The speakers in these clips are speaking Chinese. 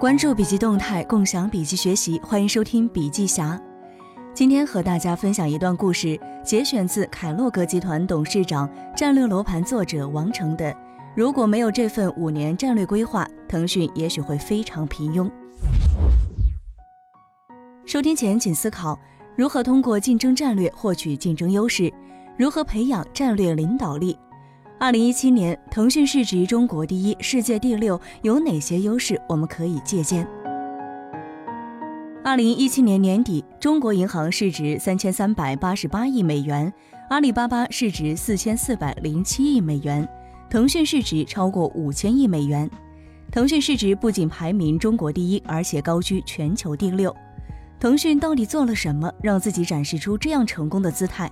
关注笔记动态，共享笔记学习，欢迎收听笔记侠。今天和大家分享一段故事，节选自凯洛格集团董事长、战略罗盘作者王成的。如果没有这份五年战略规划，腾讯也许会非常平庸。收听前请思考：如何通过竞争战略获取竞争优势？如何培养战略领导力？二零一七年，腾讯市值中国第一，世界第六，有哪些优势我们可以借鉴？二零一七年年底，中国银行市值三千三百八十八亿美元，阿里巴巴市值四千四百零七亿美元，腾讯市值超过五千亿美元。腾讯市值不仅排名中国第一，而且高居全球第六。腾讯到底做了什么，让自己展示出这样成功的姿态？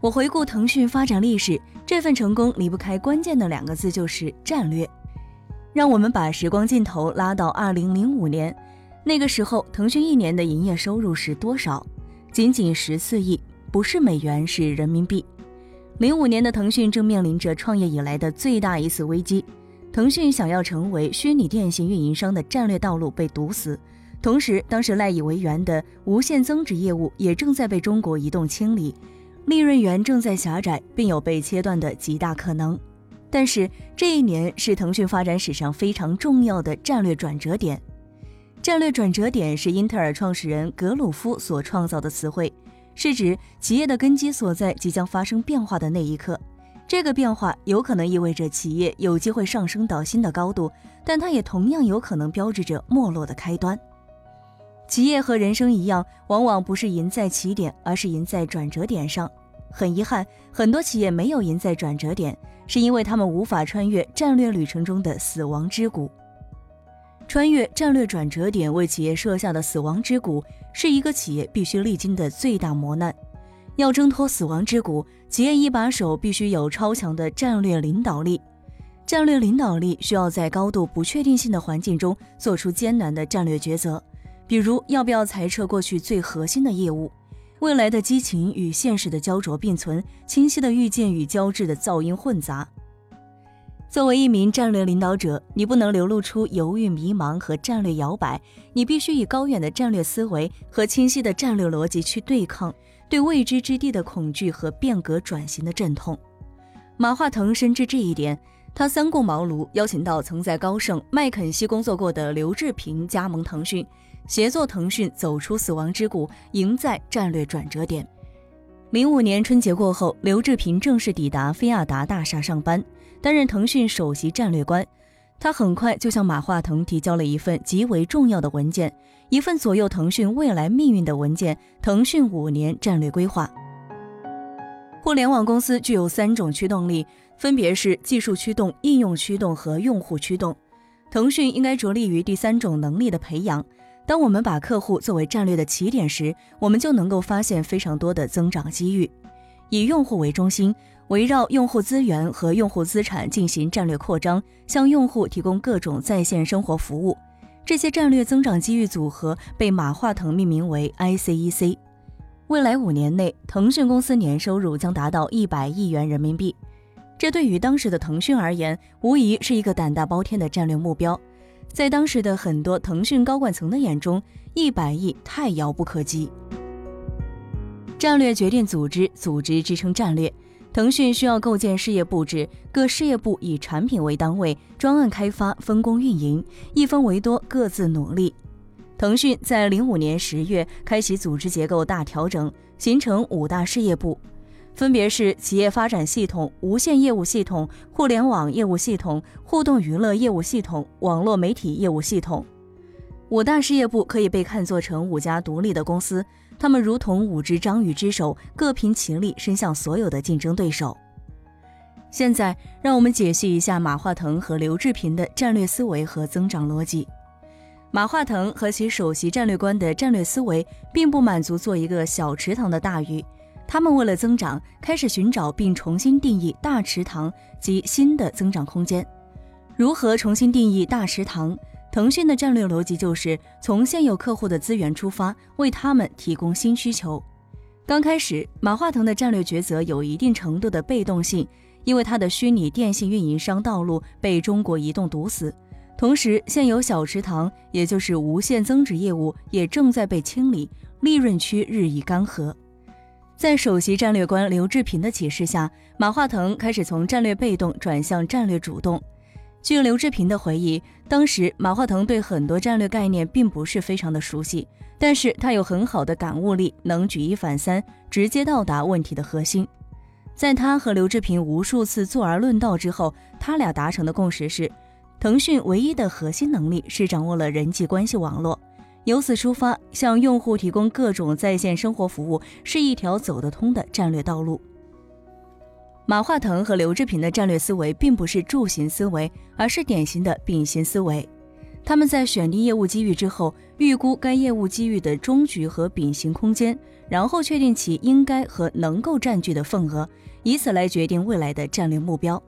我回顾腾讯发展历史，这份成功离不开关键的两个字，就是战略。让我们把时光镜头拉到二零零五年，那个时候，腾讯一年的营业收入是多少？仅仅十四亿，不是美元，是人民币。零五年的腾讯正面临着创业以来的最大一次危机，腾讯想要成为虚拟电信运营商的战略道路被堵死，同时，当时赖以为元的无限增值业务也正在被中国移动清理。利润源正在狭窄，并有被切断的极大可能。但是这一年是腾讯发展史上非常重要的战略转折点。战略转折点是英特尔创始人格鲁夫所创造的词汇，是指企业的根基所在即将发生变化的那一刻。这个变化有可能意味着企业有机会上升到新的高度，但它也同样有可能标志着没落的开端。企业和人生一样，往往不是赢在起点，而是赢在转折点上。很遗憾，很多企业没有赢在转折点，是因为他们无法穿越战略旅程中的死亡之谷。穿越战略转折点为企业设下的死亡之谷，是一个企业必须历经的最大磨难。要挣脱死亡之谷，企业一把手必须有超强的战略领导力。战略领导力需要在高度不确定性的环境中做出艰难的战略抉择。比如，要不要裁撤过去最核心的业务？未来的激情与现实的焦灼并存，清晰的预见与交织的噪音混杂。作为一名战略领导者，你不能流露出犹豫、迷茫和战略摇摆，你必须以高远的战略思维和清晰的战略逻辑去对抗对未知之地的恐惧和变革转型的阵痛。马化腾深知这一点，他三顾茅庐，邀请到曾在高盛、麦肯锡工作过的刘志平加盟腾讯。协作腾讯走出死亡之谷，赢在战略转折点。零五年春节过后，刘志平正式抵达菲亚达大厦上班，担任腾讯首席战略官。他很快就向马化腾提交了一份极为重要的文件，一份左右腾讯未来命运的文件——腾讯五年战略规划。互联网公司具有三种驱动力，分别是技术驱动、应用驱动和用户驱动。腾讯应该着力于第三种能力的培养。当我们把客户作为战略的起点时，我们就能够发现非常多的增长机遇。以用户为中心，围绕用户资源和用户资产进行战略扩张，向用户提供各种在线生活服务。这些战略增长机遇组合被马化腾命名为 ICEC。未来五年内，腾讯公司年收入将达到一百亿元人民币。这对于当时的腾讯而言，无疑是一个胆大包天的战略目标。在当时的很多腾讯高管层的眼中，一百亿太遥不可及。战略决定组织，组织支撑战略。腾讯需要构建事业布置，各事业部以产品为单位，专案开发，分工运营，一分为多，各自努力。腾讯在零五年十月开启组织结构大调整，形成五大事业部。分别是企业发展系统、无线业务系统、互联网业务系统、互动娱乐业务系统、网络媒体业务系统。五大事业部可以被看作成五家独立的公司，他们如同五只章鱼之手，各凭其力伸向所有的竞争对手。现在，让我们解析一下马化腾和刘志平的战略思维和增长逻辑。马化腾和其首席战略官的战略思维，并不满足做一个小池塘的大鱼。他们为了增长，开始寻找并重新定义大池塘及新的增长空间。如何重新定义大池塘？腾讯的战略逻辑就是从现有客户的资源出发，为他们提供新需求。刚开始，马化腾的战略抉择有一定程度的被动性，因为他的虚拟电信运营商道路被中国移动堵死。同时，现有小池塘，也就是无限增值业务，也正在被清理，利润区日益干涸。在首席战略官刘志平的启示下，马化腾开始从战略被动转向战略主动。据刘志平的回忆，当时马化腾对很多战略概念并不是非常的熟悉，但是他有很好的感悟力，能举一反三，直接到达问题的核心。在他和刘志平无数次坐而论道之后，他俩达成的共识是。腾讯唯一的核心能力是掌握了人际关系网络，由此出发，向用户提供各种在线生活服务是一条走得通的战略道路。马化腾和刘志平的战略思维并不是柱形思维，而是典型的饼形思维。他们在选定业务机遇之后，预估该业务机遇的中局和饼形空间，然后确定其应该和能够占据的份额，以此来决定未来的战略目标。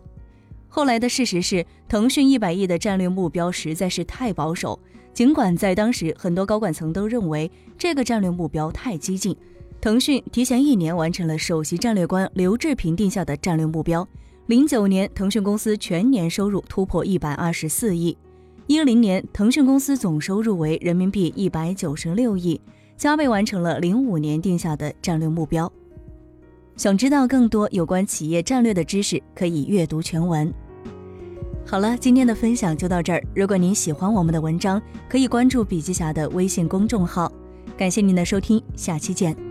后来的事实是，腾讯一百亿的战略目标实在是太保守。尽管在当时，很多高管层都认为这个战略目标太激进，腾讯提前一年完成了首席战略官刘志平定下的战略目标。零九年，腾讯公司全年收入突破一百二十四亿；一零年，腾讯公司总收入为人民币一百九十六亿，加倍完成了零五年定下的战略目标。想知道更多有关企业战略的知识，可以阅读全文。好了，今天的分享就到这儿。如果您喜欢我们的文章，可以关注笔记侠的微信公众号。感谢您的收听，下期见。